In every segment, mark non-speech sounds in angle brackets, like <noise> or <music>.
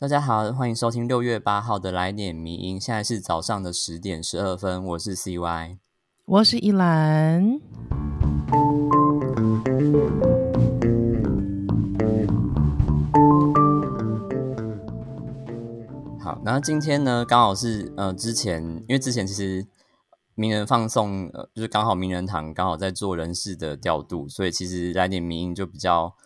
大家好，欢迎收听六月八号的来点迷音。现在是早上的十点十二分，我是 CY，我是依兰。好，那今天呢，刚好是呃，之前因为之前其实名人放送，呃，就是刚好名人堂刚好在做人事的调度，所以其实来点迷音就比较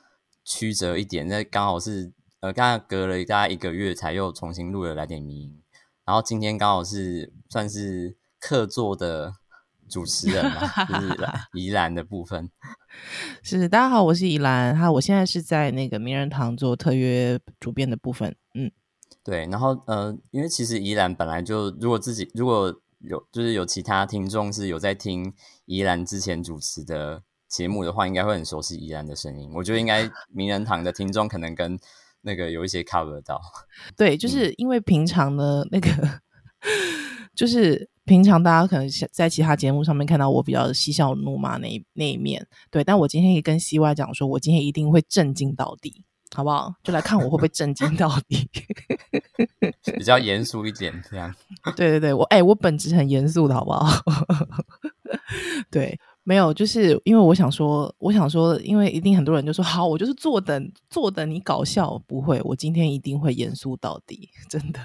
曲折一点。那刚好是。呃，刚刚隔了大概一个月才又重新录了来点迷音，然后今天刚好是算是客座的主持人嘛，就是 <laughs> 宜兰的部分。是，大家好，我是宜兰，哈，我现在是在那个名人堂做特约主编的部分。嗯，对，然后呃，因为其实宜兰本来就如果自己如果有就是有其他听众是有在听宜兰之前主持的节目的话，应该会很熟悉宜兰的声音。我觉得应该名人堂的听众可能跟。那个有一些 cover 到，<laughs> 对，就是因为平常呢，那个 <laughs> 就是平常大家可能在其他节目上面看到我比较嬉笑怒骂那一那一面，对，但我今天也跟 CY 讲说，我今天一定会震惊到底，好不好？就来看我会不会震惊到底，比较严肃一点这样。<laughs> 对对对，我哎，我本质很严肃的好不好？对。没有，就是因为我想说，我想说，因为一定很多人就说好，我就是坐等，坐等你搞笑，不会，我今天一定会严肃到底，<laughs> 真的。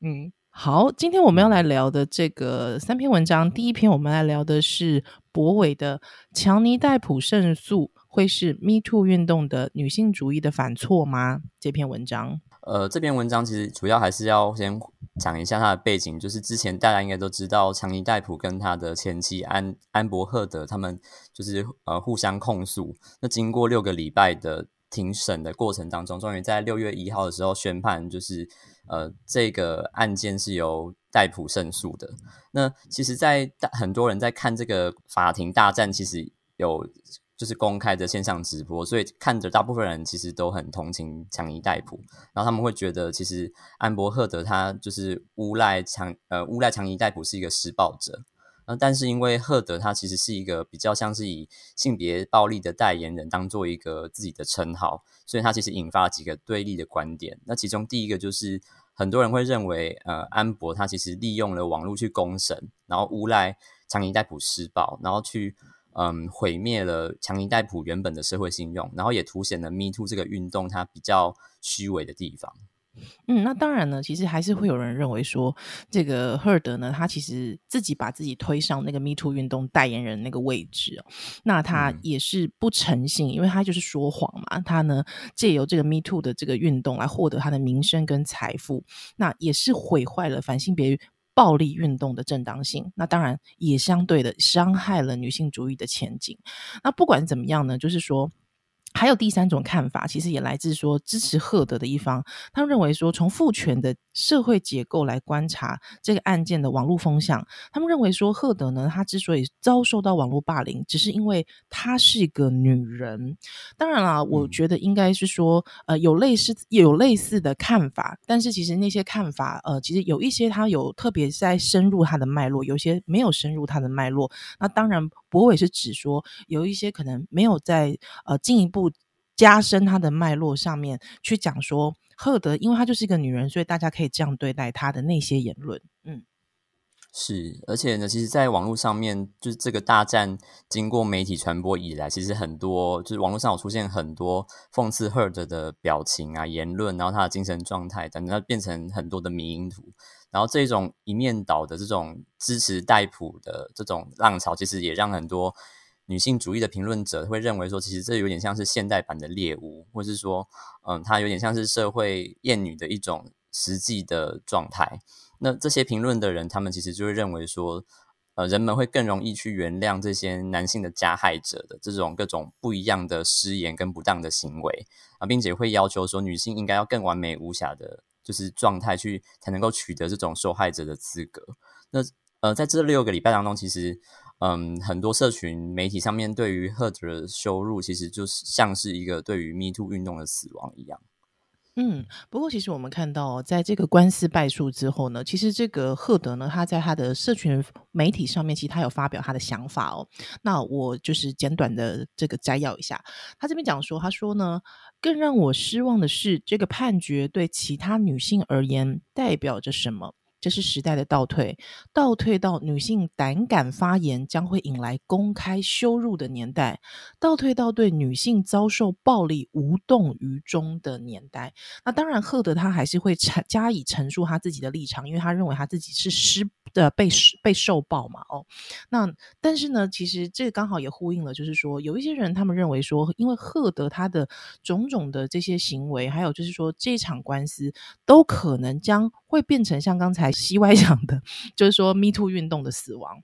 嗯，好，今天我们要来聊的这个三篇文章，第一篇我们来聊的是博伟的强尼戴普胜诉会是 Me Too 运动的女性主义的反错吗？这篇文章。呃，这篇文章其实主要还是要先讲一下它的背景，就是之前大家应该都知道，强尼戴普跟他的前妻安安伯赫德他们就是呃互相控诉。那经过六个礼拜的庭审的过程当中，终于在六月一号的时候宣判，就是呃这个案件是由戴普胜诉的。那其实，在很多人在看这个法庭大战，其实有。就是公开的线上直播，所以看着大部分人其实都很同情强尼戴普，然后他们会觉得其实安伯赫德他就是诬赖强呃诬赖强尼戴普是一个施暴者，呃，但是因为赫德他其实是一个比较像是以性别暴力的代言人当做一个自己的称号，所以他其实引发了几个对立的观点。那其中第一个就是很多人会认为呃安博他其实利用了网络去攻审，然后诬赖强尼戴普施暴，然后去。嗯，毁灭了强尼戴普原本的社会信用，然后也凸显了 Me Too 这个运动它比较虚伪的地方。嗯，那当然呢，其实还是会有人认为说，这个赫尔德呢，他其实自己把自己推上那个 Me Too 运动代言人那个位置，那他也是不诚信，因为他就是说谎嘛。他呢，借由这个 Me Too 的这个运动来获得他的名声跟财富，那也是毁坏了反性别。暴力运动的正当性，那当然也相对的伤害了女性主义的前景。那不管怎么样呢，就是说。还有第三种看法，其实也来自说支持赫德的一方，他们认为说，从父权的社会结构来观察这个案件的网络风向，他们认为说，赫德呢，他之所以遭受到网络霸凌，只是因为她是一个女人。当然啦，我觉得应该是说，呃，有类似有类似的看法，但是其实那些看法，呃，其实有一些他有特别在深入他的脉络，有些没有深入他的脉络。那当然，博伟是指说有一些可能没有在呃进一步。加深他的脉络上面去讲说，赫德因为她就是一个女人，所以大家可以这样对待她的那些言论。嗯，是，而且呢，其实，在网络上面，就是这个大战经过媒体传播以来，其实很多就是网络上有出现很多讽刺赫德的表情啊、言论，然后他的精神状态等，等，变成很多的迷因图。然后这种一面倒的这种支持戴普的这种浪潮，其实也让很多。女性主义的评论者会认为说，其实这有点像是现代版的猎物，或是说，嗯，它有点像是社会厌女的一种实际的状态。那这些评论的人，他们其实就会认为说，呃，人们会更容易去原谅这些男性的加害者的这种各种不一样的失言跟不当的行为啊，并且会要求说，女性应该要更完美无瑕的，就是状态去才能够取得这种受害者的资格。那呃，在这六个礼拜当中，其实。嗯，很多社群媒体上面对于赫德的羞辱，其实就是像是一个对于 Me Too 运动的死亡一样。嗯，不过其实我们看到，在这个官司败诉之后呢，其实这个赫德呢，他在他的社群媒体上面，其实他有发表他的想法哦。那我就是简短的这个摘要一下，他这边讲说，他说呢，更让我失望的是，这个判决对其他女性而言代表着什么？这是时代的倒退，倒退到女性胆敢发言将会引来公开羞辱的年代，倒退到对女性遭受暴力无动于衷的年代。那当然，赫德他还是会陈加以陈述他自己的立场，因为他认为他自己是失的被被受暴嘛。哦，那但是呢，其实这刚好也呼应了，就是说有一些人他们认为说，因为赫德他的种种的这些行为，还有就是说这场官司都可能将会变成像刚才。西歪讲的，就是说 Me Too 运动的死亡。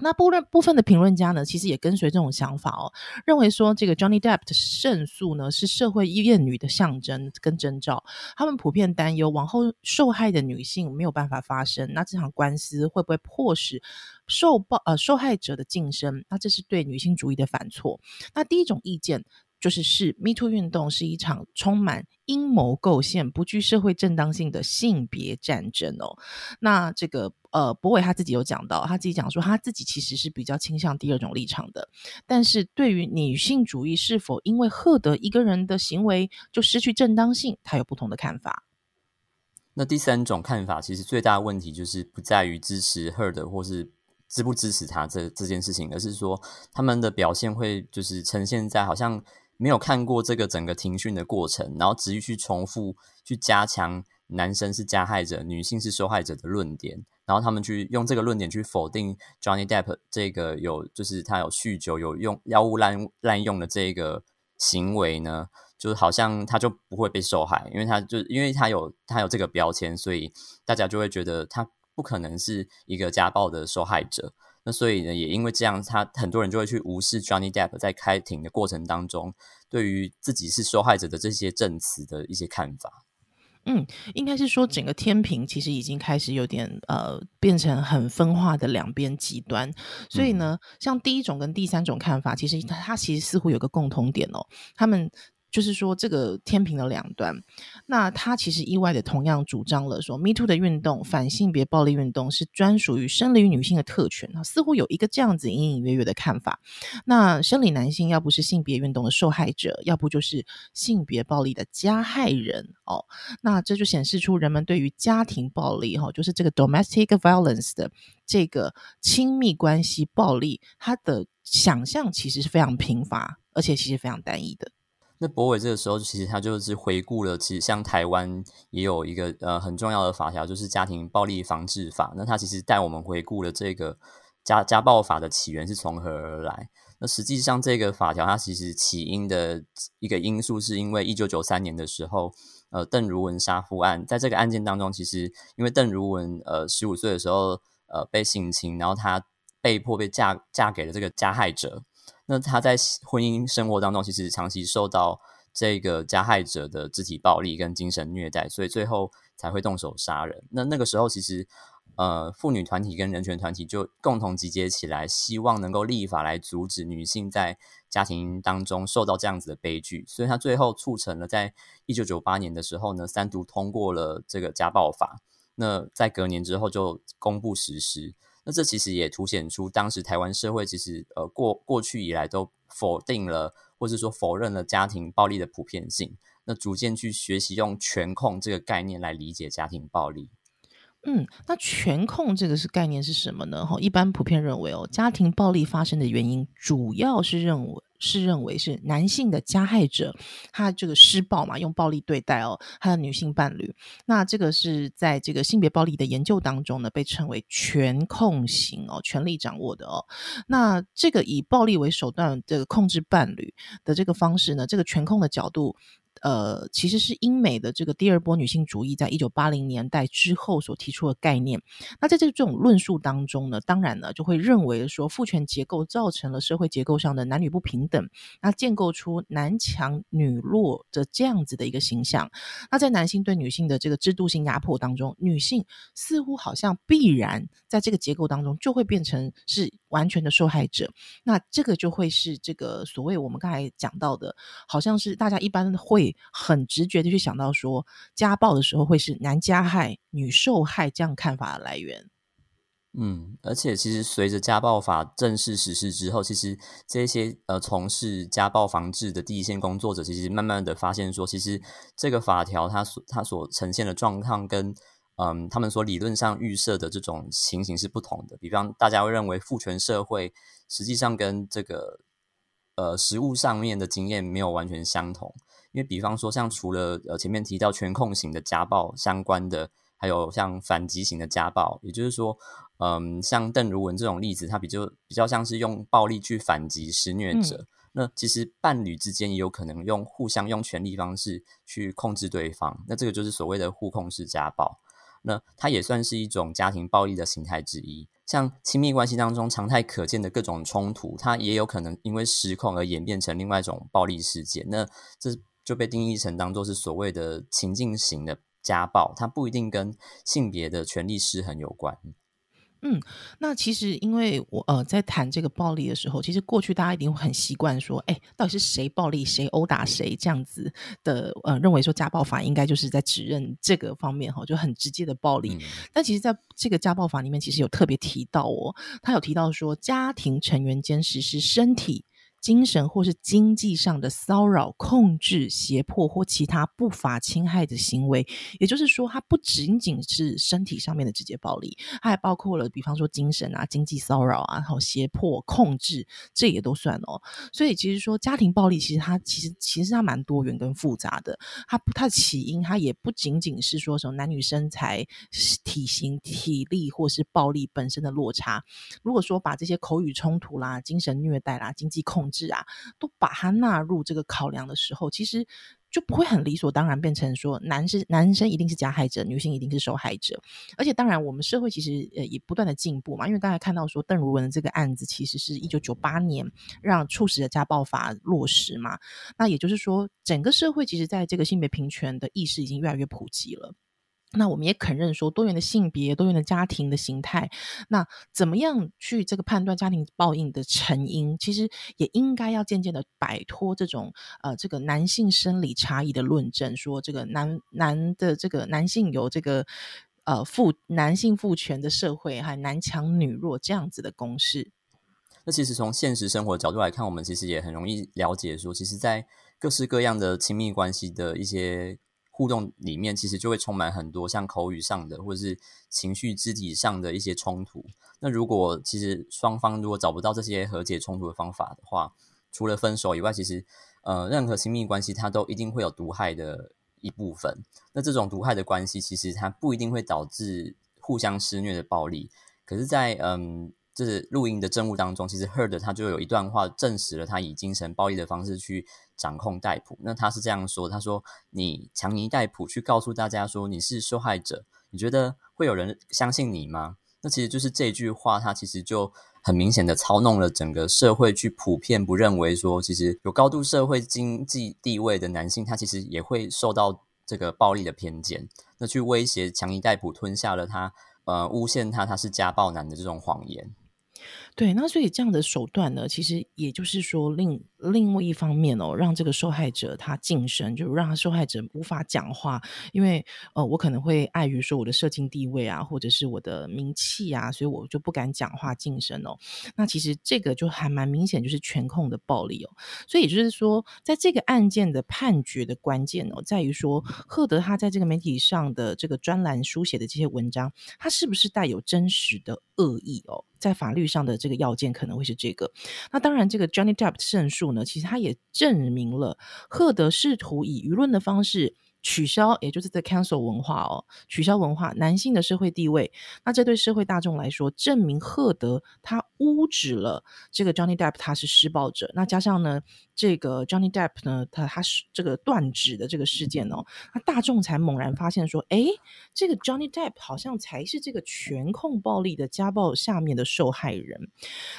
那部分部分的评论家呢，其实也跟随这种想法哦，认为说这个 Johnny Depp 的胜诉呢，是社会厌女的象征跟征兆。他们普遍担忧，往后受害的女性没有办法发声，那这场官司会不会迫使受暴呃受害者的晋升？那这是对女性主义的反错。那第一种意见。就是是 Me Too 运动是一场充满阴谋构陷、不具社会正当性的性别战争哦。那这个呃，博伟他自己有讲到，他自己讲说，他自己其实是比较倾向第二种立场的。但是对于女性主义是否因为赫德一个人的行为就失去正当性，他有不同的看法。那第三种看法，其实最大的问题就是不在于支持赫德或是。支不支持他这这件事情，而是说他们的表现会就是呈现在好像没有看过这个整个庭讯的过程，然后持续去重复去加强男生是加害者、女性是受害者的论点，然后他们去用这个论点去否定 Johnny Depp 这个有就是他有酗酒、有用药物滥滥用的这个行为呢，就是好像他就不会被受害，因为他就因为他有他有这个标签，所以大家就会觉得他。不可能是一个家暴的受害者，那所以呢，也因为这样，他很多人就会去无视 Johnny Depp 在开庭的过程当中对于自己是受害者的这些证词的一些看法。嗯，应该是说整个天平其实已经开始有点呃变成很分化的两边极端，所以呢，像第一种跟第三种看法，其实它其实似乎有个共同点哦，他们。就是说，这个天平的两端，那他其实意外的同样主张了说，Me Too 的运动、反性别暴力运动是专属于生理女性的特权啊，似乎有一个这样子隐隐约约的看法。那生理男性要不是性别运动的受害者，要不就是性别暴力的加害人哦。那这就显示出人们对于家庭暴力哈，就是这个 domestic violence 的这个亲密关系暴力，它的想象其实是非常贫乏，而且其实非常单一的。那博伟这个时候，其实他就是回顾了，其实像台湾也有一个呃很重要的法条，就是家庭暴力防治法。那他其实带我们回顾了这个家家暴法的起源是从何而来。那实际上这个法条它其实起因的一个因素，是因为一九九三年的时候，呃邓如文杀夫案，在这个案件当中，其实因为邓如文呃十五岁的时候呃被性侵，然后她被迫被嫁嫁给了这个加害者。那他在婚姻生活当中，其实长期受到这个加害者的肢体暴力跟精神虐待，所以最后才会动手杀人。那那个时候，其实呃，妇女团体跟人权团体就共同集结起来，希望能够立法来阻止女性在家庭当中受到这样子的悲剧。所以，他最后促成了在一九九八年的时候呢，三读通过了这个家暴法。那在隔年之后就公布实施。那这其实也凸显出当时台湾社会其实呃过过去以来都否定了，或者说否认了家庭暴力的普遍性。那逐渐去学习用权控这个概念来理解家庭暴力。嗯，那权控这个是概念是什么呢？哈，一般普遍认为哦，家庭暴力发生的原因主要是认为。是认为是男性的加害者，他这个施暴嘛，用暴力对待哦他的女性伴侣。那这个是在这个性别暴力的研究当中呢，被称为权控型哦，权力掌握的哦。那这个以暴力为手段这个控制伴侣的这个方式呢，这个权控的角度。呃，其实是英美的这个第二波女性主义在一九八零年代之后所提出的概念。那在这这种论述当中呢，当然呢就会认为说父权结构造成了社会结构上的男女不平等，那建构出男强女弱的这样子的一个形象。那在男性对女性的这个制度性压迫当中，女性似乎好像必然在这个结构当中就会变成是完全的受害者。那这个就会是这个所谓我们刚才讲到的，好像是大家一般会很直觉的去想到说，家暴的时候会是男加害、女受害这样看法的来源。嗯，而且其实随着家暴法正式实施之后，其实这些呃从事家暴防治的第一线工作者，其实慢慢的发现说，其实这个法条它所它所呈现的状况跟嗯他们所理论上预设的这种情形是不同的。比方大家会认为父权社会实际上跟这个呃实物上面的经验没有完全相同，因为比方说像除了呃前面提到全控型的家暴相关的。还有像反击型的家暴，也就是说，嗯，像邓如文这种例子，他比较比较像是用暴力去反击施虐者。那其实伴侣之间也有可能用互相用权力方式去控制对方。那这个就是所谓的互控式家暴。那它也算是一种家庭暴力的形态之一。像亲密关系当中常态可见的各种冲突，它也有可能因为失控而演变成另外一种暴力事件。那这就被定义成当做是所谓的情境型的。家暴，它不一定跟性别的权利失衡有关。嗯，那其实因为我呃在谈这个暴力的时候，其实过去大家一定会很习惯说，哎，到底是谁暴力，谁殴打谁这样子的，呃，认为说家暴法应该就是在指认这个方面哈，就很直接的暴力。但其实在这个家暴法里面，其实有特别提到哦，他有提到说，家庭成员间实施身体。精神或是经济上的骚扰、控制、胁迫或其他不法侵害的行为，也就是说，它不仅仅是身体上面的直接暴力，它还包括了，比方说精神啊、经济骚扰啊，然后胁迫、控制，这也都算哦。所以，其实说家庭暴力，其实它其实其实它蛮多元跟复杂的。它它的起因，它也不仅仅是说什么男女身材、体型、体力或是暴力本身的落差。如果说把这些口语冲突啦、精神虐待啦、经济控制啊，都把它纳入这个考量的时候，其实就不会很理所当然变成说，男是男生一定是加害者，女性一定是受害者。而且，当然我们社会其实呃也不断的进步嘛，因为刚才看到说邓如文的这个案子，其实是一九九八年让促使的家暴法落实嘛，那也就是说，整个社会其实在这个性别平权的意识已经越来越普及了。那我们也肯认说，多元的性别、多元的家庭的形态，那怎么样去这个判断家庭报应的成因？其实也应该要渐渐的摆脱这种呃这个男性生理差异的论证，说这个男男的这个男性有这个呃父男性父权的社会，还男强女弱这样子的公式。那其实从现实生活角度来看，我们其实也很容易了解说，其实，在各式各样的亲密关系的一些。互动里面其实就会充满很多像口语上的或者是情绪肢体上的一些冲突。那如果其实双方如果找不到这些和解冲突的方法的话，除了分手以外，其实呃任何亲密关系它都一定会有毒害的一部分。那这种毒害的关系其实它不一定会导致互相施虐的暴力。可是，在嗯。就是录音的证物当中，其实 Heard 他就有一段话证实了他以精神暴力的方式去掌控戴普。那他是这样说：“他说你强尼戴普去告诉大家说你是受害者，你觉得会有人相信你吗？”那其实就是这句话，他其实就很明显的操弄了整个社会，去普遍不认为说，其实有高度社会经济地位的男性，他其实也会受到这个暴力的偏见，那去威胁强尼戴普吞下了他，呃，诬陷他他是家暴男的这种谎言。对，那所以这样的手段呢，其实也就是说，另另外一方面哦，让这个受害者他晋升，就让受害者无法讲话，因为呃，我可能会碍于说我的社经地位啊，或者是我的名气啊，所以我就不敢讲话晋升哦。那其实这个就还蛮明显，就是权控的暴力哦。所以也就是说，在这个案件的判决的关键哦，在于说赫德他在这个媒体上的这个专栏书写的这些文章，他是不是带有真实的恶意哦？在法律上的这这个要件可能会是这个，那当然，这个 Johnny Depp 胜诉呢，其实他也证明了赫德试图以舆论的方式。取消，也就是在 cancel 文化哦，取消文化，男性的社会地位，那这对社会大众来说，证明赫德他污指了这个 Johnny Depp 他是施暴者，那加上呢，这个 Johnny Depp 呢，他他是这个断指的这个事件哦，那大众才猛然发现说，哎，这个 Johnny Depp 好像才是这个全控暴力的家暴下面的受害人，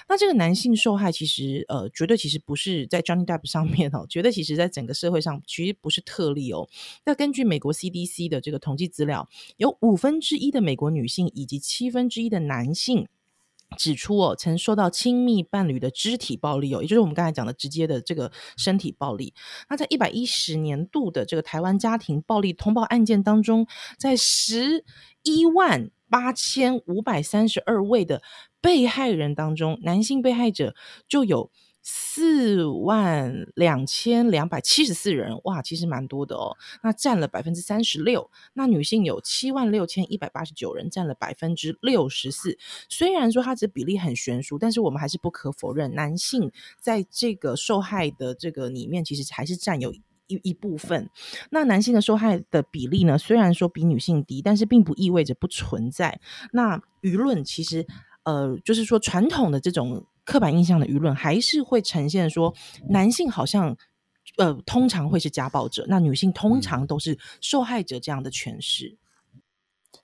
那这个男性受害其实呃，绝对其实不是在 Johnny Depp 上面哦，绝对其实在整个社会上其实不是特例哦。那根据美国 CDC 的这个统计资料，有五分之一的美国女性以及七分之一的男性指出哦，曾受到亲密伴侣的肢体暴力哦，也就是我们刚才讲的直接的这个身体暴力。那在一百一十年度的这个台湾家庭暴力通报案件当中，在十一万八千五百三十二位的被害人当中，男性被害者就有。四万两千两百七十四人，哇，其实蛮多的哦。那占了百分之三十六。那女性有七万六千一百八十九人，占了百分之六十四。虽然说它这比例很悬殊，但是我们还是不可否认，男性在这个受害的这个里面，其实还是占有一一部分。那男性的受害的比例呢，虽然说比女性低，但是并不意味着不存在。那舆论其实，呃，就是说传统的这种。刻板印象的舆论还是会呈现说，男性好像呃通常会是家暴者，那女性通常都是受害者这样的诠释。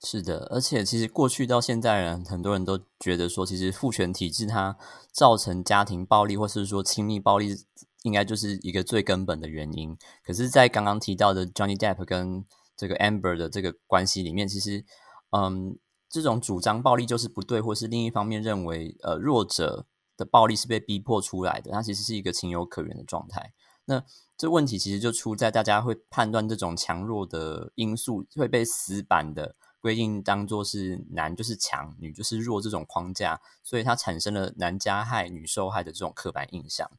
是的，而且其实过去到现在，人很多人都觉得说，其实父权体制它造成家庭暴力或是说亲密暴力，应该就是一个最根本的原因。可是，在刚刚提到的 Johnny Depp 跟这个 Amber 的这个关系里面，其实嗯，这种主张暴力就是不对，或是另一方面认为呃弱者。的暴力是被逼迫出来的，它其实是一个情有可原的状态。那这问题其实就出在大家会判断这种强弱的因素会被死板的规定当做是男就是强，女就是弱这种框架，所以它产生了男加害、女受害的这种刻板印象。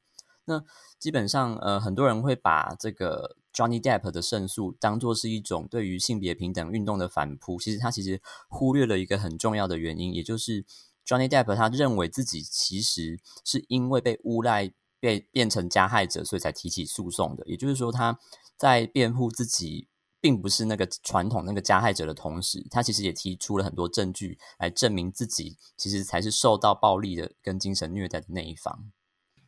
那基本上，呃，很多人会把这个 Johnny Depp 的胜诉当做是一种对于性别平等运动的反扑。其实他其实忽略了一个很重要的原因，也就是。Johnny Depp 他认为自己其实是因为被诬赖被变成加害者，所以才提起诉讼的。也就是说，他在辩护自己并不是那个传统那个加害者的同时，他其实也提出了很多证据来证明自己其实才是受到暴力的跟精神虐待的那一方。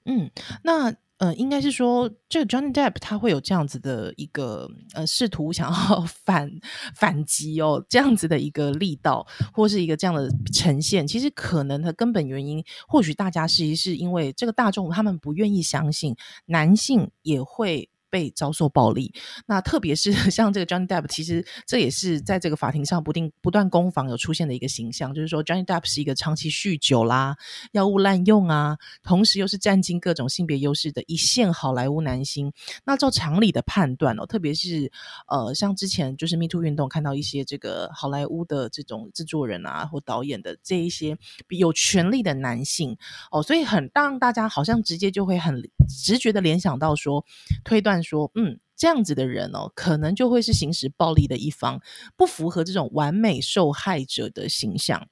嗯，那。呃，应该是说，这个 Johnny Depp 他会有这样子的一个呃，试图想要 <laughs> 反反击哦，这样子的一个力道，或是一个这样的呈现。其实可能的根本原因，或许大家是是因为这个大众他们不愿意相信男性也会。被遭受暴力，那特别是 <laughs> 像这个 Johnny Depp，其实这也是在这个法庭上不定不断攻防有出现的一个形象，就是说 Johnny Depp 是一个长期酗酒啦、药物滥用啊，同时又是占尽各种性别优势的一线好莱坞男星。那照常理的判断哦，特别是呃，像之前就是 Me Too 运动看到一些这个好莱坞的这种制作人啊或导演的这一些有权力的男性哦，所以很让大家好像直接就会很直觉的联想到说推断。说，嗯，这样子的人哦，可能就会是行使暴力的一方，不符合这种完美受害者的形象。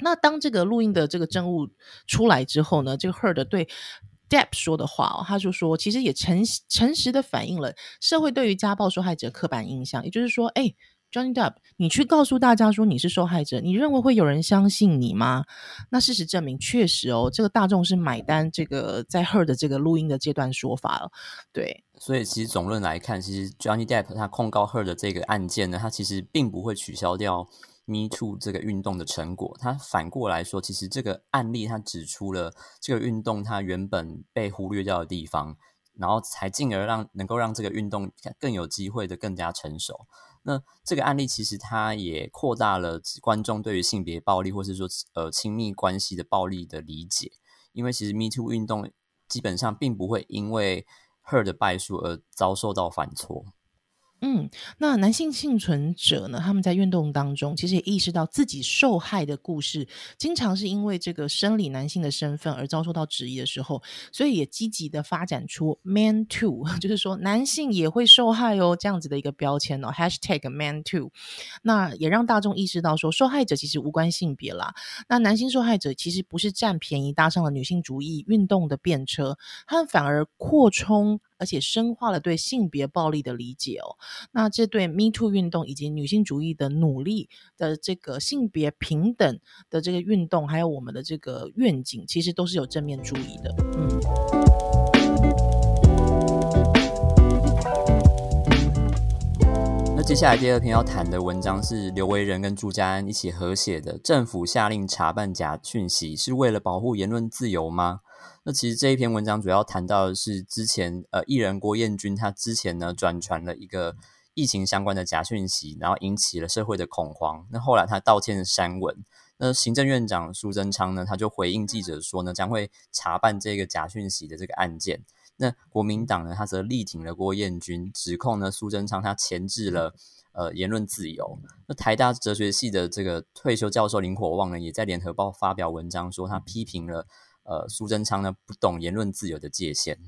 那当这个录音的这个证物出来之后呢，这个 herd 对 Depp 说的话哦，他就说，其实也诚诚实的反映了社会对于家暴受害者刻板印象，也就是说，哎。Johnny Depp，你去告诉大家说你是受害者，你认为会有人相信你吗？那事实证明，确实哦，这个大众是买单这个在 Her 的这个录音的阶段说法了。对，所以其实总论来看，其实 Johnny Depp 他控告 Her 的这个案件呢，他其实并不会取消掉 Me Too 这个运动的成果。他反过来说，其实这个案例他指出了这个运动它原本被忽略掉的地方，然后才进而让能够让这个运动更有机会的更加成熟。那这个案例其实它也扩大了观众对于性别暴力或是说呃亲密关系的暴力的理解，因为其实 Me Too 运动基本上并不会因为 Her 的败诉而遭受到反挫。嗯，那男性幸存者呢？他们在运动当中，其实也意识到自己受害的故事，经常是因为这个生理男性的身份而遭受到质疑的时候，所以也积极的发展出 Man Too，<laughs> 就是说男性也会受害哦，这样子的一个标签哦，Hashtag Man Too，那也让大众意识到说，受害者其实无关性别啦。那男性受害者其实不是占便宜搭上了女性主义运动的便车，他们反而扩充。而且深化了对性别暴力的理解哦，那这对 Me Too 运动以及女性主义的努力的这个性别平等的这个运动，还有我们的这个愿景，其实都是有正面注意的。嗯。那接下来第二篇要谈的文章是刘维仁跟朱家安一起合写的《政府下令查办假讯息是为了保护言论自由吗》。那其实这一篇文章主要谈到的是之前呃艺人郭彦均他之前呢转传了一个疫情相关的假讯息，然后引起了社会的恐慌。那后来他道歉删文。那行政院长苏贞昌呢，他就回应记者说呢，将会查办这个假讯息的这个案件。那国民党呢，他则力挺了郭彦均，指控呢苏贞昌他钳制了呃言论自由。那台大哲学系的这个退休教授林火旺呢，也在联合报发表文章说，他批评了呃苏贞昌呢不懂言论自由的界限。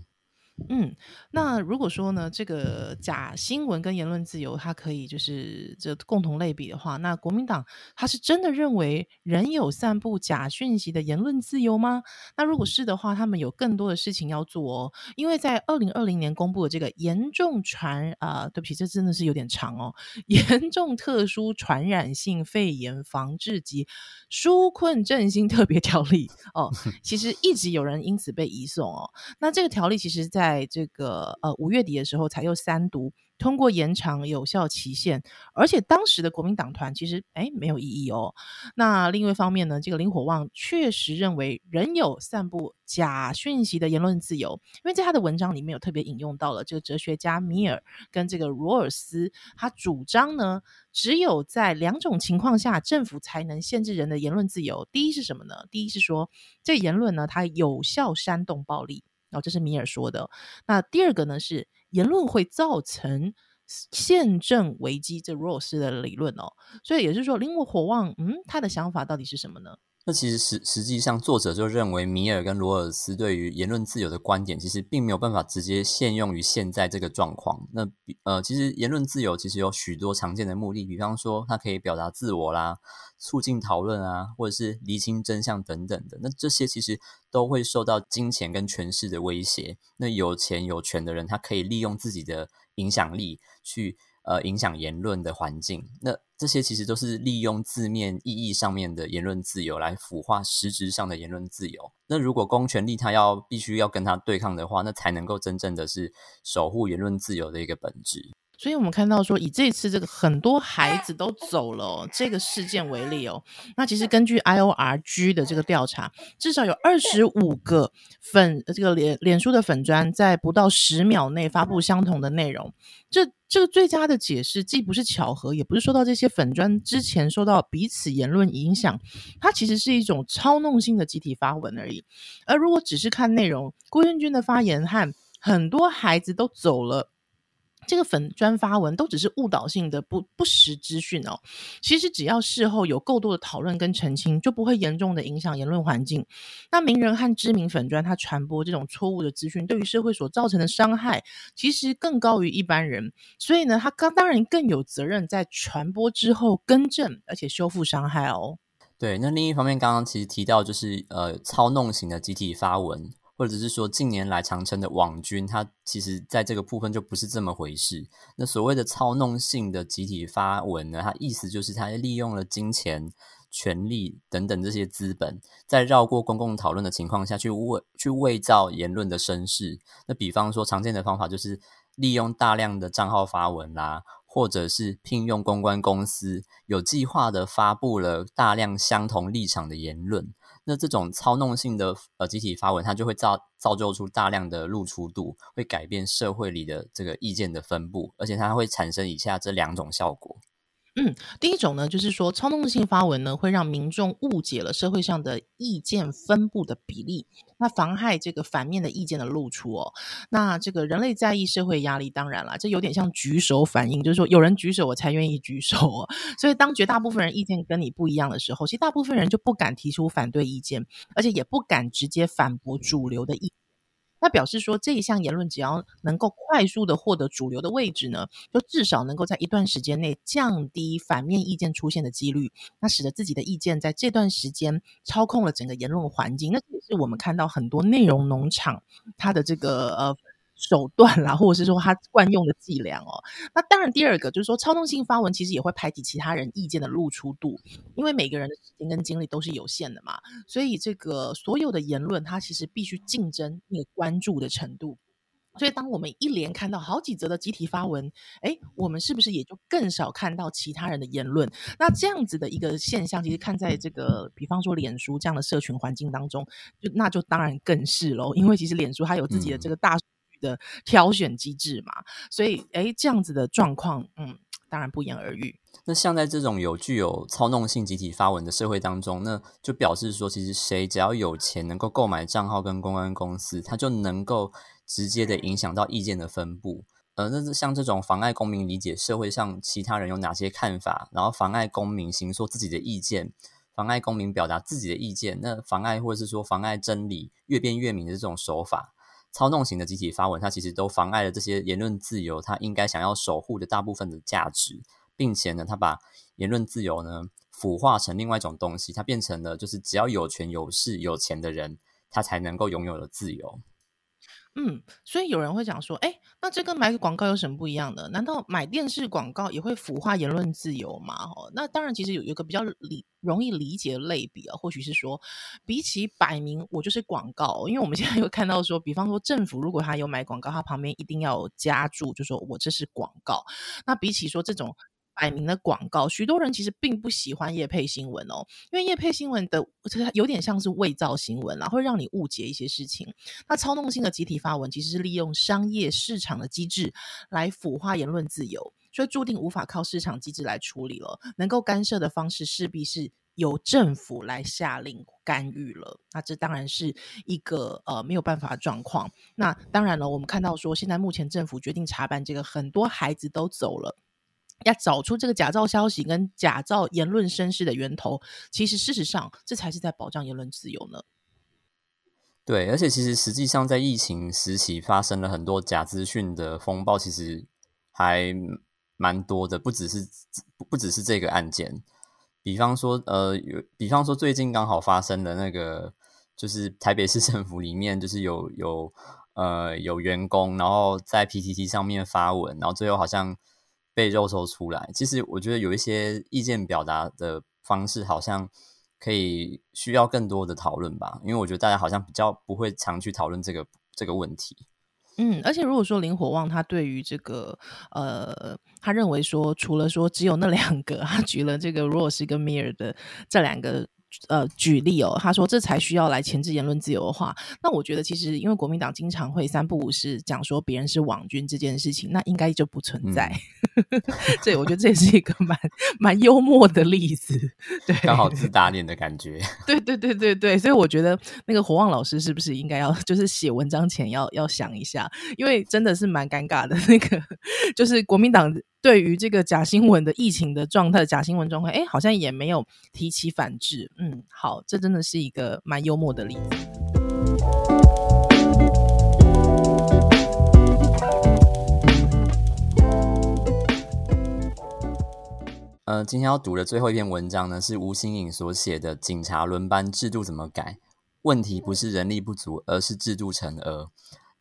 嗯，那如果说呢，这个假新闻跟言论自由，它可以就是这共同类比的话，那国民党他是真的认为人有散布假讯息的言论自由吗？那如果是的话，他们有更多的事情要做哦，因为在二零二零年公布的这个严重传啊，对不起，这真的是有点长哦，严重特殊传染性肺炎防治及纾困振兴特别条例哦，其实一直有人因此被移送哦，那这个条例其实在。在这个呃五月底的时候才又三读通过延长有效期限，而且当时的国民党团其实哎没有异议哦。那另外一方面呢，这个林火旺确实认为仍有散布假讯息的言论自由，因为在他的文章里面有特别引用到了这个哲学家米尔跟这个罗尔斯，他主张呢，只有在两种情况下政府才能限制人的言论自由。第一是什么呢？第一是说这言论呢，它有效煽动暴力。哦，这是米尔说的。那第二个呢，是言论会造成宪政危机，这罗斯的理论哦。所以也就是说，林我火旺，嗯，他的想法到底是什么呢？那其实实实际上，作者就认为米尔跟罗尔斯对于言论自由的观点，其实并没有办法直接现用于现在这个状况。那呃，其实言论自由其实有许多常见的目的，比方说它可以表达自我啦，促进讨论啊，或者是厘清真相等等的。那这些其实都会受到金钱跟权势的威胁。那有钱有权的人，他可以利用自己的影响力去。呃，影响言论的环境，那这些其实都是利用字面意义上面的言论自由来腐化实质上的言论自由。那如果公权力它要必须要跟它对抗的话，那才能够真正的是守护言论自由的一个本质。所以，我们看到说，以这次这个很多孩子都走了这个事件为例哦，那其实根据 I O R G 的这个调查，至少有二十五个粉这个脸脸书的粉砖在不到十秒内发布相同的内容。这这个最佳的解释，既不是巧合，也不是说到这些粉砖之前受到彼此言论影响，它其实是一种操弄性的集体发文而已。而如果只是看内容，郭彦军的发言和很多孩子都走了。这个粉专发文都只是误导性的不不实资讯哦。其实只要事后有够多的讨论跟澄清，就不会严重的影响言论环境。那名人和知名粉专他传播这种错误的资讯，对于社会所造成的伤害，其实更高于一般人。所以呢，他刚当然更有责任在传播之后更正，而且修复伤害哦。对，那另一方面，刚刚其实提到就是呃操弄型的集体发文。或者是说，近年来常称的网军，它其实在这个部分就不是这么回事。那所谓的操弄性的集体发文呢，它意思就是它利用了金钱、权力等等这些资本，在绕过公共讨论的情况下去伪去伪造言论的声势。那比方说，常见的方法就是利用大量的账号发文啦，或者是聘用公关公司，有计划的发布了大量相同立场的言论。那这种操弄性的呃集体发文，它就会造造就出大量的露出度，会改变社会里的这个意见的分布，而且它会产生以下这两种效果。嗯，第一种呢，就是说操纵性发文呢，会让民众误解了社会上的意见分布的比例，那妨害这个反面的意见的露出哦。那这个人类在意社会压力，当然了，这有点像举手反应，就是说有人举手，我才愿意举手哦。所以当绝大部分人意见跟你不一样的时候，其实大部分人就不敢提出反对意见，而且也不敢直接反驳主流的意。那表示说，这一项言论只要能够快速的获得主流的位置呢，就至少能够在一段时间内降低反面意见出现的几率，那使得自己的意见在这段时间操控了整个言论环境。那也是我们看到很多内容农场它的这个呃。手段啦，或者是说他惯用的伎俩哦。那当然，第二个就是说，操纵性发文其实也会排挤其他人意见的露出度，因为每个人的时间跟精力都是有限的嘛。所以，这个所有的言论，它其实必须竞争那个关注的程度。所以，当我们一连看到好几则的集体发文，哎，我们是不是也就更少看到其他人的言论？那这样子的一个现象，其实看在这个，比方说脸书这样的社群环境当中，就那就当然更是喽。因为其实脸书它有自己的这个大。的挑选机制嘛。所以，哎，这样子的状况，嗯，当然不言而喻。那像在这种有具有操弄性集体发文的社会当中，那就表示说，其实谁只要有钱能够购买账号跟公关公司，他就能够直接的影响到意见的分布。呃，那像这种妨碍公民理解社会上其他人有哪些看法，然后妨碍公民行说自己的意见，妨碍公民表达自己的意见，那妨碍或者是说妨碍真理越辩越明的这种手法，操弄型的集体发文，它其实都妨碍了这些言论自由，它应该想要守护的大部分的价值，并且呢，它把言论自由呢腐化成另外一种东西，它变成了就是只要有权有势有钱的人，他才能够拥有的自由。嗯，所以有人会讲说，哎，那这跟买广告有什么不一样的？难道买电视广告也会腐化言论自由吗？哦，那当然，其实有一个比较理容易理解的类比啊，或许是说，比起摆明我就是广告，因为我们现在有看到说，比方说政府如果他有买广告，他旁边一定要加注，就说我这是广告。那比起说这种。摆明的广告，许多人其实并不喜欢叶配新闻哦，因为叶配新闻的有点像是伪造新闻啦，会让你误解一些事情。那操弄性的集体发文，其实是利用商业市场的机制来腐化言论自由，所以注定无法靠市场机制来处理了。能够干涉的方式，势必是由政府来下令干预了。那这当然是一个呃没有办法的状况。那当然了，我们看到说，现在目前政府决定查办这个，很多孩子都走了。要找出这个假造消息跟假造言论声势的源头，其实事实上这才是在保障言论自由呢。对，而且其实实际上在疫情时期发生了很多假资讯的风暴，其实还蛮多的，不只是不只是这个案件。比方说，呃，有比方说最近刚好发生的那个，就是台北市 <laughs> 政府里面就是有有呃有员工，然后在 PTT 上面发文，然后最后好像。被肉搜出来，其实我觉得有一些意见表达的方式，好像可以需要更多的讨论吧。因为我觉得大家好像比较不会常去讨论这个这个问题。嗯，而且如果说林火旺他对于这个呃，他认为说除了说只有那两个，他举了这个 Rose 跟 Mir 的这两个。呃，举例哦，他说这才需要来前置言论自由的话，那我觉得其实因为国民党经常会三不五时讲说别人是网军这件事情，那应该就不存在。<laughs> 对，我觉得这也是一个蛮蛮幽默的例子，对，刚好自打脸的感觉。<laughs> 对对对对对，所以我觉得那个火旺老师是不是应该要 <laughs> 就是写文章前要要想一下，因为真的是蛮尴尬的那个，就是国民党。对于这个假新闻的疫情的状态，假新闻状况，哎，好像也没有提起反制。嗯，好，这真的是一个蛮幽默的例子。呃，今天要读的最后一篇文章呢，是吴新颖所写的《警察轮班制度怎么改？问题不是人力不足，而是制度成额》。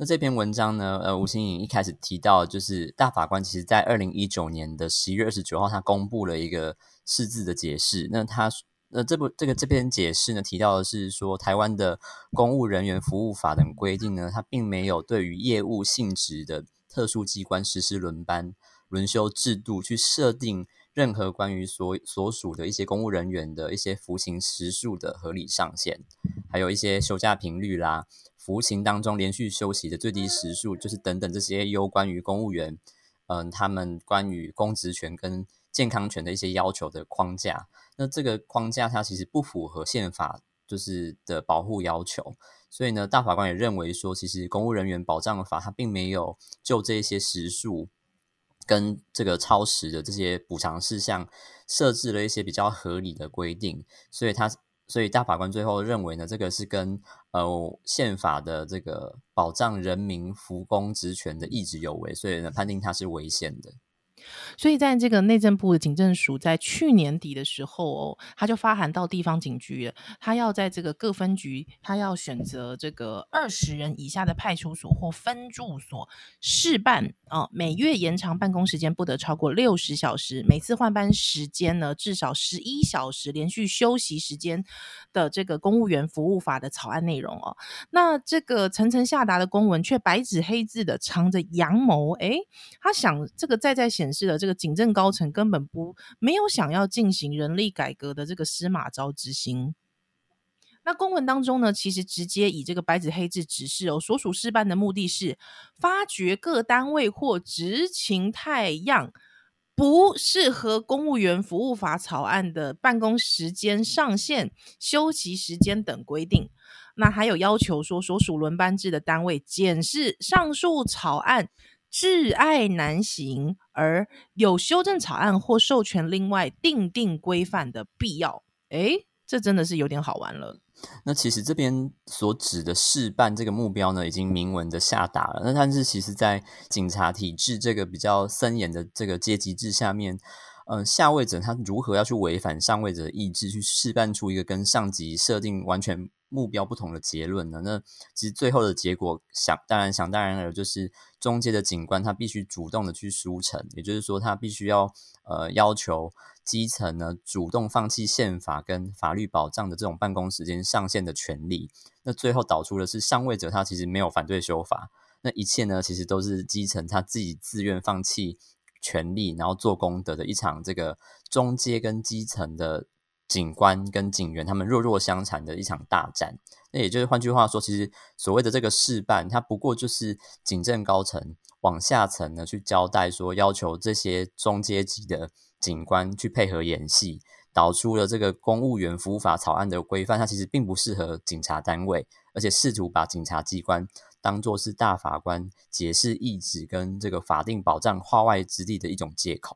那这篇文章呢？呃，吴新颖一开始提到，就是大法官其实在二零一九年的十一月二十九号，他公布了一个释字的解释。那他，那这部这个这篇解释呢，提到的是说，台湾的公务人员服务法等规定呢，它并没有对于业务性质的特殊机关实施轮班轮休制度，去设定任何关于所所属的一些公务人员的一些服刑时数的合理上限，还有一些休假频率啦。服刑当中连续休息的最低时数，就是等等这些有关于公务员，嗯，他们关于公职权跟健康权的一些要求的框架。那这个框架它其实不符合宪法就是的保护要求，所以呢，大法官也认为说，其实公务人员保障法它并没有就这些时数跟这个超时的这些补偿事项设置了一些比较合理的规定，所以它。所以大法官最后认为呢，这个是跟呃宪法的这个保障人民服公职权的意志有违，所以呢判定它是违宪的。所以，在这个内政部的警政署在去年底的时候哦，他就发函到地方警局，他要在这个各分局，他要选择这个二十人以下的派出所或分驻所试办啊，每月延长办公时间不得超过六十小时，每次换班时间呢至少十一小时，连续休息时间的这个公务员服务法的草案内容哦。那这个层层下达的公文却白纸黑字的藏着阳谋，诶，他想这个在在显。是的，这个警政高层根本不没有想要进行人力改革的这个司马昭之心。那公文当中呢，其实直接以这个白纸黑字指示哦，所属事办的目的是发掘各单位或执勤态样不适合公务员服务法草案的办公时间上限、休息时间等规定。那还有要求说，所属轮班制的单位检视上述草案挚爱难行，而有修正草案或授权另外定定规范的必要。诶，这真的是有点好玩了。那其实这边所指的事办这个目标呢，已经明文的下达了。那但是其实，在警察体制这个比较森严的这个阶级制下面，嗯，下位者他如何要去违反上位者的意志，去示办出一个跟上级设定完全目标不同的结论呢？那其实最后的结果，想当然想当然了，就是中间的警官他必须主动的去书成，也就是说，他必须要呃要求。基层呢，主动放弃宪法跟法律保障的这种办公时间上限的权利，那最后导出的是上位者他其实没有反对修法，那一切呢，其实都是基层他自己自愿放弃权利，然后做功德的一场这个中阶跟基层的警官跟警员他们弱弱相残的一场大战。那也就是换句话说，其实所谓的这个事办，它不过就是警政高层往下层呢去交代说，要求这些中阶级的。警官去配合演戏，导出了这个公务员服务法草案的规范，它其实并不适合警察单位，而且试图把警察机关当作是大法官解释意志跟这个法定保障化外之地的一种借口。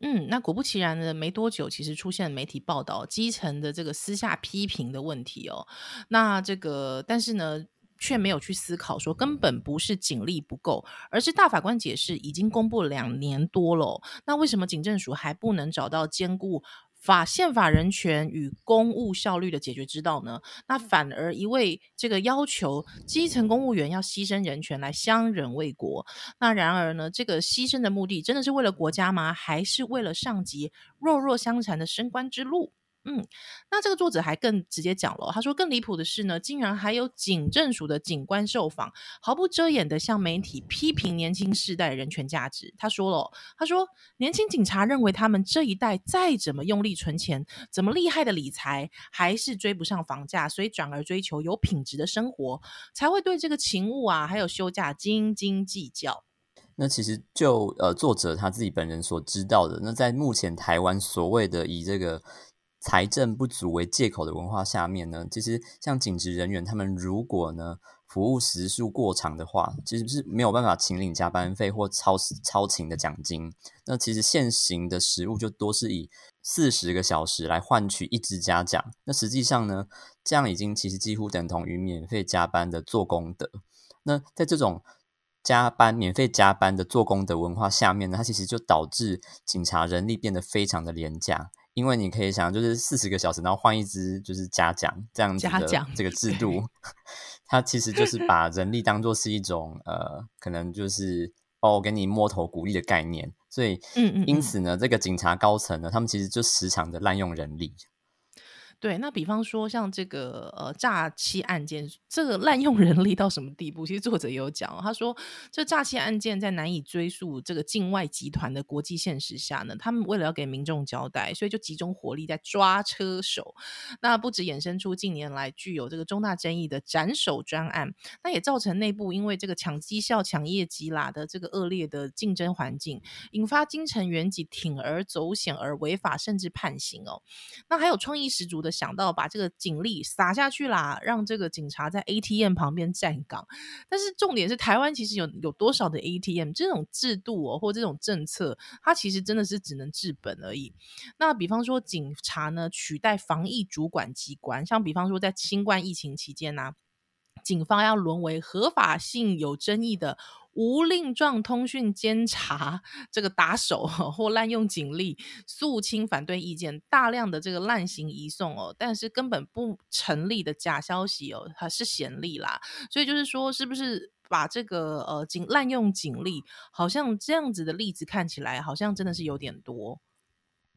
嗯，那果不其然呢，没多久，其实出现媒体报道基层的这个私下批评的问题哦。那这个，但是呢？却没有去思考，说根本不是警力不够，而是大法官解释已经公布两年多了，那为什么警政署还不能找到兼顾法宪法人权与公务效率的解决之道呢？那反而一味这个要求基层公务员要牺牲人权来相人为国，那然而呢，这个牺牲的目的真的是为了国家吗？还是为了上级弱弱相残的升官之路？嗯，那这个作者还更直接讲了，他说更离谱的是呢，竟然还有警政署的警官受访，毫不遮掩的向媒体批评年轻世代人权价值。他说了，他说年轻警察认为他们这一代再怎么用力存钱，怎么厉害的理财，还是追不上房价，所以转而追求有品质的生活，才会对这个勤务啊，还有休假斤斤计较。那其实就呃作者他自己本人所知道的，那在目前台湾所谓的以这个。财政不足为借口的文化下面呢，其实像警职人员他们如果呢服务时数过长的话，其实是没有办法请领加班费或超超勤的奖金。那其实现行的实务就多是以四十个小时来换取一支加奖。那实际上呢，这样已经其实几乎等同于免费加班的做功德。那在这种加班免费加班的做功德文化下面呢，它其实就导致警察人力变得非常的廉价。因为你可以想，就是四十个小时，然后换一只就是嘉奖这样子的这个制度，<laughs> 它其实就是把人力当做是一种呃，可能就是哦给你摸头鼓励的概念，所以嗯嗯，因此呢，这个警察高层呢，他们其实就时常的滥用人力。对，那比方说像这个呃诈欺案件，这个滥用人力到什么地步？其实作者也有讲，他说这诈欺案件在难以追溯这个境外集团的国际现实下呢，他们为了要给民众交代，所以就集中火力在抓车手。那不止衍生出近年来具有这个重大争议的斩首专案，那也造成内部因为这个抢绩效、抢业绩啦的这个恶劣的竞争环境，引发京城元吉铤而走险而违法甚至判刑哦。那还有创意十足的。想到把这个警力撒下去啦，让这个警察在 ATM 旁边站岗。但是重点是，台湾其实有有多少的 ATM 这种制度哦，或这种政策，它其实真的是只能治本而已。那比方说，警察呢取代防疫主管机关，像比方说在新冠疫情期间呢，警方要沦为合法性有争议的。无令状通讯监察这个打手或滥用警力肃清反对意见，大量的这个滥行移送哦，但是根本不成立的假消息哦，它是显例啦。所以就是说，是不是把这个呃警滥用警力，好像这样子的例子看起来好像真的是有点多。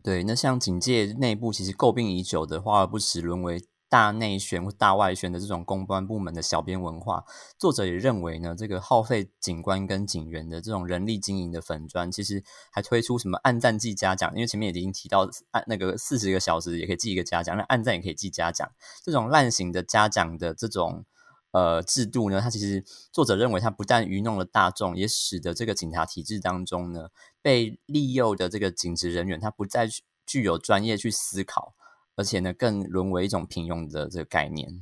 对，那像警界内部其实诟病已久的华而不实沦为大内宣或大外宣的这种公关部门的小编文化，作者也认为呢，这个耗费警官跟警员的这种人力经营的粉砖，其实还推出什么暗赞记嘉奖，因为前面已经提到按那个四十个小时也可以记一个嘉奖，那暗赞也可以记嘉奖，这种滥行的嘉奖的这种呃制度呢，它其实作者认为它不但愚弄了大众，也使得这个警察体制当中呢，被利诱的这个警职人员，他不再具有专业去思考。而且呢，更沦为一种平庸的这个概念。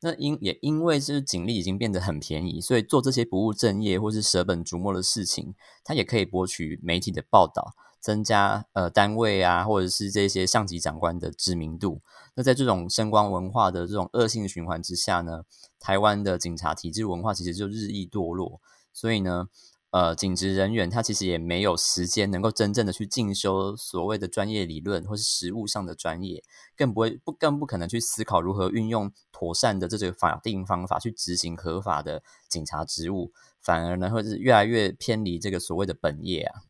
那因也因为是警力已经变得很便宜，所以做这些不务正业或是舍本逐末的事情，它也可以博取媒体的报道，增加呃单位啊或者是这些上级长官的知名度。那在这种声光文化的这种恶性循环之下呢，台湾的警察体制文化其实就日益堕落。所以呢。呃，警职人员他其实也没有时间能够真正的去进修所谓的专业理论或是实务上的专业，更不会不更不可能去思考如何运用妥善的这个法定方法去执行合法的警察职务，反而呢会是越来越偏离这个所谓的本业啊。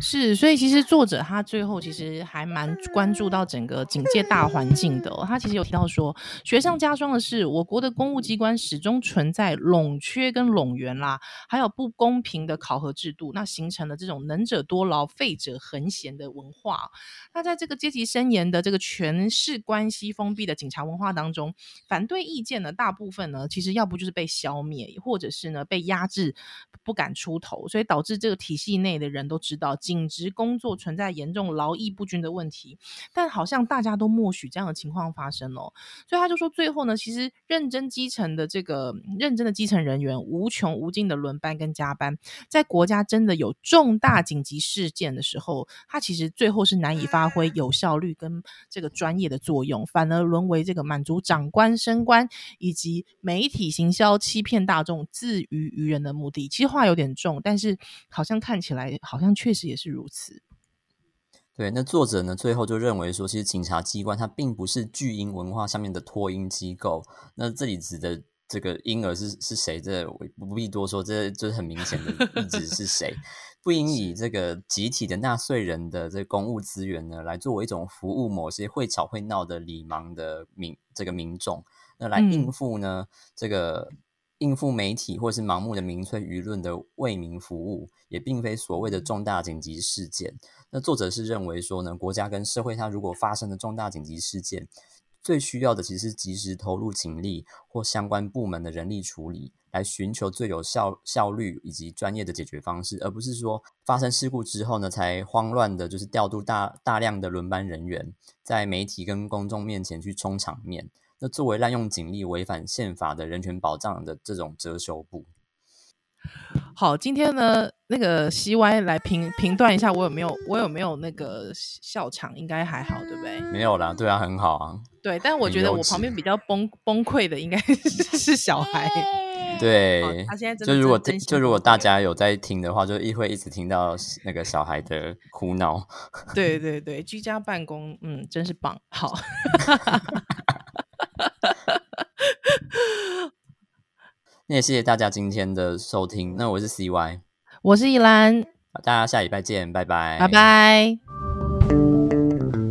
是，所以其实作者他最后其实还蛮关注到整个警戒大环境的。他其实有提到说，雪上加霜的是，我国的公务机关始终存在垄缺跟垄员啦，还有不公平的考核制度，那形成了这种能者多劳、废者恒闲的文化。那在这个阶级森严的这个权势关系封闭的警察文化当中，反对意见呢，大部分呢，其实要不就是被消灭，或者是呢被压制，不敢出头，所以导致这个体系内的人都知道。警职工作存在严重劳逸不均的问题，但好像大家都默许这样的情况发生哦，所以他就说，最后呢，其实认真基层的这个认真的基层人员，无穷无尽的轮班跟加班，在国家真的有重大紧急事件的时候，他其实最后是难以发挥有效率跟这个专业的作用，反而沦为这个满足长官升官以及媒体行销欺骗大众自娱于人的目的。其实话有点重，但是好像看起来好像确实也。是如此，对。那作者呢？最后就认为说，其实警察机关它并不是巨婴文化上面的托婴机构。那这里指的这个婴儿是是谁？这不必多说，这就是很明显的意指是谁？<laughs> 不应以这个集体的纳税人的这公务资源呢，来作为一种服务某些会吵会闹的礼盲的民这个民众，那来应付呢这个。应付媒体或是盲目的民粹舆论的为民服务，也并非所谓的重大紧急事件。那作者是认为说呢，国家跟社会它如果发生了重大紧急事件，最需要的其实是及时投入警力或相关部门的人力处理，来寻求最有效效率以及专业的解决方式，而不是说发生事故之后呢，才慌乱的，就是调度大大量的轮班人员，在媒体跟公众面前去充场面。那作为滥用警力、违反宪法的人权保障的这种遮羞布。好，今天呢，那个 C Y 来评评断一下，我有没有我有没有那个笑场，应该还好，对不对？没有啦，对啊，很好啊。对，但我觉得我旁边比较崩崩溃的应该 <laughs> 是小孩。对，他现在就如果就如果大家有在听的话，就一会一直听到那个小孩的哭闹。对对对，居家办公，嗯，真是棒。好。<laughs> <laughs> 那也谢谢大家今天的收听。那我是 CY，我是依兰，大家下礼拜见，拜拜，拜拜。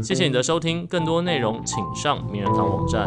谢谢你的收听，更多内容请上名人堂网站。